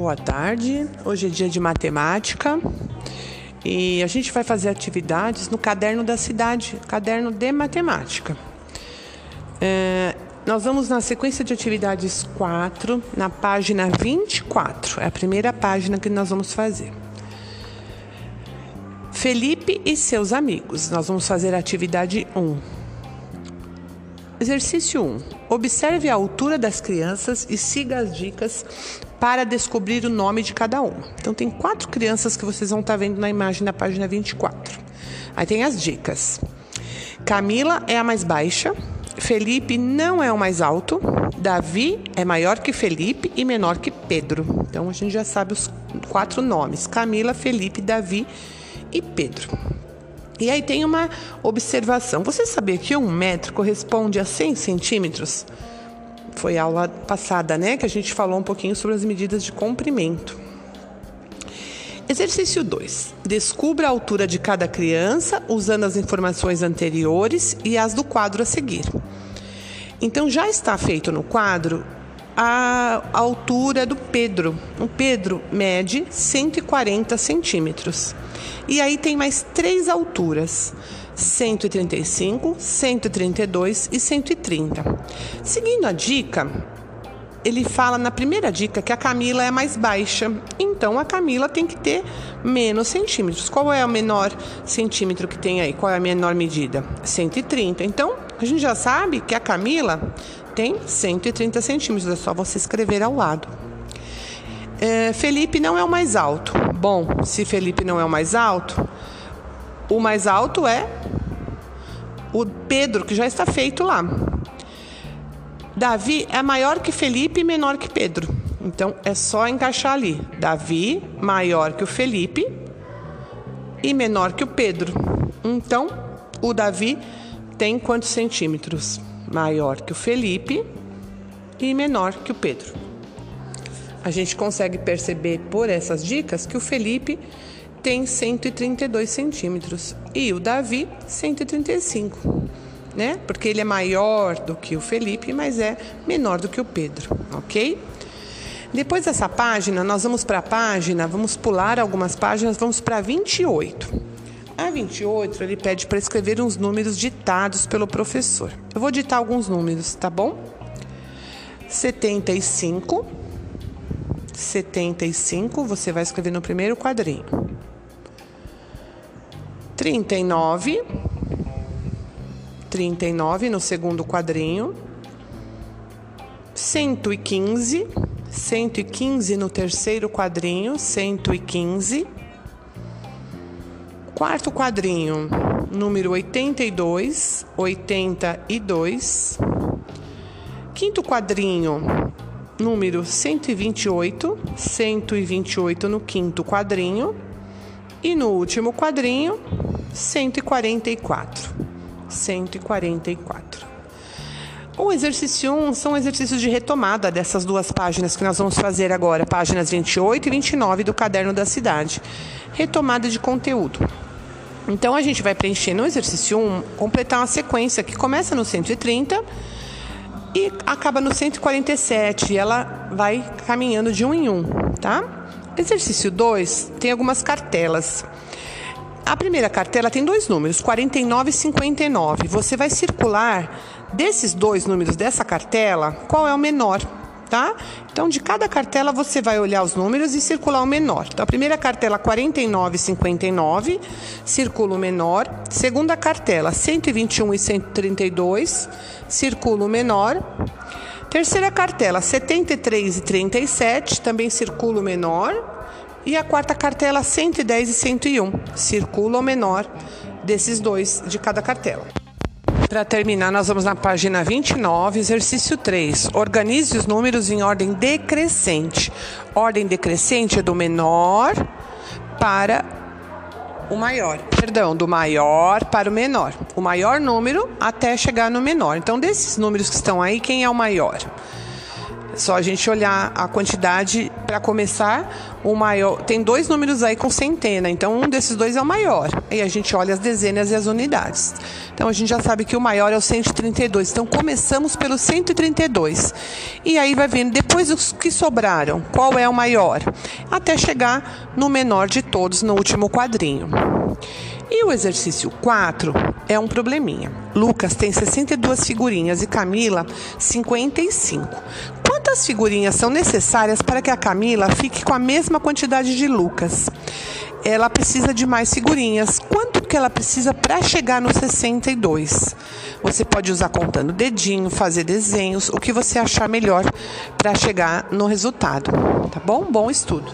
Boa tarde. Hoje é dia de matemática e a gente vai fazer atividades no caderno da cidade, caderno de matemática. É, nós vamos na sequência de atividades 4, na página 24. É a primeira página que nós vamos fazer. Felipe e seus amigos. Nós vamos fazer a atividade 1. Exercício 1. Observe a altura das crianças e siga as dicas para descobrir o nome de cada uma. Então, tem quatro crianças que vocês vão estar vendo na imagem na página 24. Aí tem as dicas. Camila é a mais baixa. Felipe não é o mais alto. Davi é maior que Felipe e menor que Pedro. Então, a gente já sabe os quatro nomes: Camila, Felipe, Davi e Pedro. E aí tem uma observação. Você sabia que um metro corresponde a 100 centímetros? Foi aula passada, né? Que a gente falou um pouquinho sobre as medidas de comprimento. Exercício 2. Descubra a altura de cada criança usando as informações anteriores e as do quadro a seguir. Então já está feito no quadro a altura do Pedro. O Pedro mede 140 centímetros. E aí tem mais três alturas: 135, 132 e 130. Seguindo a dica, ele fala na primeira dica que a Camila é mais baixa, então a Camila tem que ter menos centímetros. Qual é o menor centímetro que tem aí? Qual é a menor medida? 130. Então a gente já sabe que a Camila tem 130 centímetros, é só você escrever ao lado. É, Felipe não é o mais alto. Bom, se Felipe não é o mais alto, o mais alto é o Pedro, que já está feito lá. Davi é maior que Felipe e menor que Pedro. Então é só encaixar ali. Davi maior que o Felipe e menor que o Pedro. Então o Davi tem quantos centímetros? Maior que o Felipe e menor que o Pedro a gente consegue perceber por essas dicas que o Felipe tem 132 centímetros e o Davi 135, né? Porque ele é maior do que o Felipe, mas é menor do que o Pedro, ok? Depois dessa página, nós vamos para a página, vamos pular algumas páginas, vamos para 28. A 28, ele pede para escrever uns números ditados pelo professor. Eu vou ditar alguns números, tá bom? 75 75, você vai escrever no primeiro quadrinho. 39, 39 no segundo quadrinho. 115, 115 no terceiro quadrinho, 115. Quarto quadrinho, número 82, 82. Quinto quadrinho, número 128, 128 no quinto quadrinho e no último quadrinho 144. 144. O exercício 1 são exercícios de retomada dessas duas páginas que nós vamos fazer agora, páginas 28 e 29 do caderno da cidade. Retomada de conteúdo. Então a gente vai preencher no exercício 1, completar uma sequência que começa no 130 e acaba no 147 e ela vai caminhando de um em um, tá? Exercício 2 tem algumas cartelas. A primeira cartela tem dois números, 49 e 59. Você vai circular desses dois números dessa cartela, qual é o menor? tá? Então, de cada cartela você vai olhar os números e circular o menor. Então, a primeira cartela 49,59, circula o menor. Segunda cartela 121 e 132, circula o menor. Terceira cartela 73 e 37, também circula o menor. E a quarta cartela 110 e 101, circula o menor desses dois de cada cartela. Para terminar, nós vamos na página 29, exercício 3. Organize os números em ordem decrescente. Ordem decrescente é do menor para o maior. Perdão, do maior para o menor. O maior número até chegar no menor. Então, desses números que estão aí, quem é o maior? Só a gente olhar a quantidade para começar, o maior. Tem dois números aí com centena, então um desses dois é o maior. E a gente olha as dezenas e as unidades. Então a gente já sabe que o maior é o 132. Então começamos pelo 132. E aí vai vendo depois os que sobraram, qual é o maior, até chegar no menor de todos no último quadrinho. E o exercício 4 é um probleminha. Lucas tem 62 figurinhas e Camila 55. Quantas figurinhas são necessárias para que a Camila fique com a mesma quantidade de Lucas? Ela precisa de mais figurinhas. Quanto que ela precisa para chegar no 62? Você pode usar contando dedinho, fazer desenhos, o que você achar melhor para chegar no resultado. Tá bom? Bom estudo.